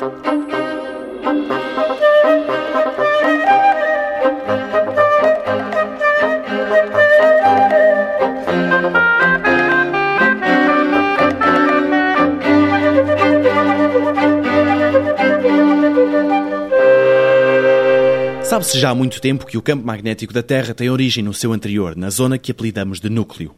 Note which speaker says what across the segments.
Speaker 1: Sabe-se já há muito tempo que o campo magnético da Terra tem origem no seu anterior, na zona que apelidamos de núcleo.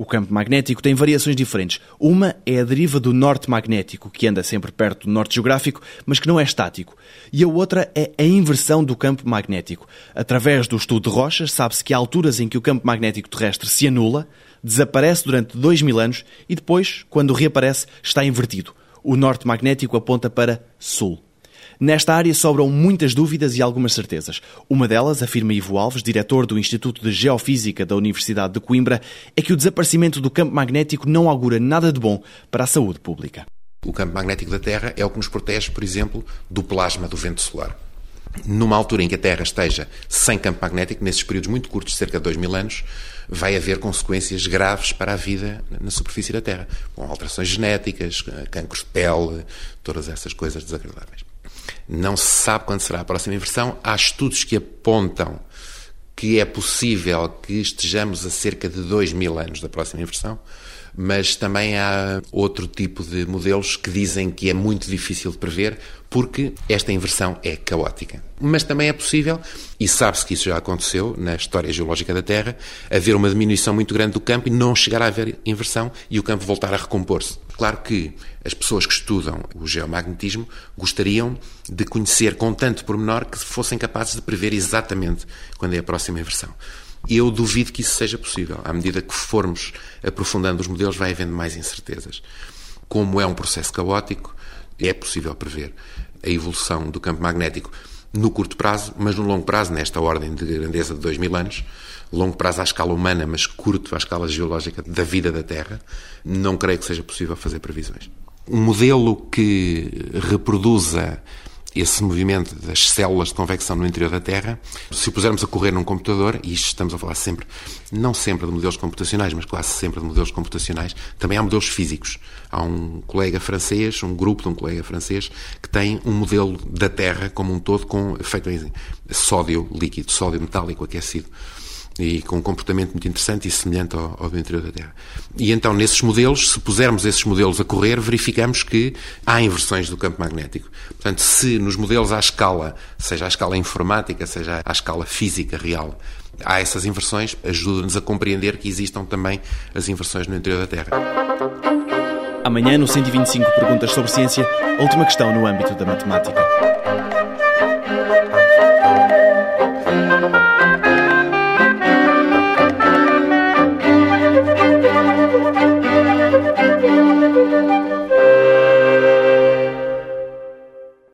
Speaker 1: O campo magnético tem variações diferentes. Uma é a deriva do norte magnético, que anda sempre perto do norte geográfico, mas que não é estático. E a outra é a inversão do campo magnético. Através do estudo de rochas, sabe-se que há alturas em que o campo magnético terrestre se anula, desaparece durante dois mil anos e depois, quando reaparece, está invertido. O norte magnético aponta para sul. Nesta área sobram muitas dúvidas e algumas certezas. Uma delas, afirma Ivo Alves, diretor do Instituto de Geofísica da Universidade de Coimbra, é que o desaparecimento do campo magnético não augura nada de bom para a saúde pública.
Speaker 2: O campo magnético da Terra é o que nos protege, por exemplo, do plasma do vento solar. Numa altura em que a Terra esteja sem campo magnético, nesses períodos muito curtos, cerca de 2 mil anos, vai haver consequências graves para a vida na superfície da Terra, com alterações genéticas, cancros de pele, todas essas coisas desagradáveis. Não se sabe quando será a próxima inversão. Há estudos que apontam que é possível que estejamos a cerca de 2 mil anos da próxima inversão, mas também há outro tipo de modelos que dizem que é muito difícil de prever porque esta inversão é caótica. Mas também é possível, e sabe-se que isso já aconteceu na história geológica da Terra, haver uma diminuição muito grande do campo e não chegar a haver inversão e o campo voltar a recompor-se. Claro que as pessoas que estudam o geomagnetismo gostariam de conhecer com tanto pormenor que fossem capazes de prever exatamente quando é a próxima inversão. Eu duvido que isso seja possível. À medida que formos aprofundando os modelos, vai havendo mais incertezas. Como é um processo caótico, é possível prever a evolução do campo magnético no curto prazo, mas no longo prazo, nesta ordem de grandeza de 2 mil anos, longo prazo à escala humana, mas curto à escala geológica da vida da Terra, não creio que seja possível fazer previsões. Um modelo que reproduza esse movimento das células de convecção no interior da Terra, se o pusermos a correr num computador, e isto estamos a falar sempre, não sempre de modelos computacionais, mas quase sempre de modelos computacionais, também há modelos físicos. Há um colega francês, um grupo de um colega francês, que tem um modelo da Terra como um todo com feito em sódio líquido, sódio metálico aquecido e com um comportamento muito interessante e semelhante ao, ao do interior da Terra. E então, nesses modelos, se pusermos esses modelos a correr, verificamos que há inversões do campo magnético. Portanto, se nos modelos à escala, seja à escala informática, seja à escala física real, há essas inversões, ajuda-nos a compreender que existam também as inversões no interior da Terra.
Speaker 1: Amanhã, no 125 Perguntas sobre Ciência, última questão no âmbito da matemática.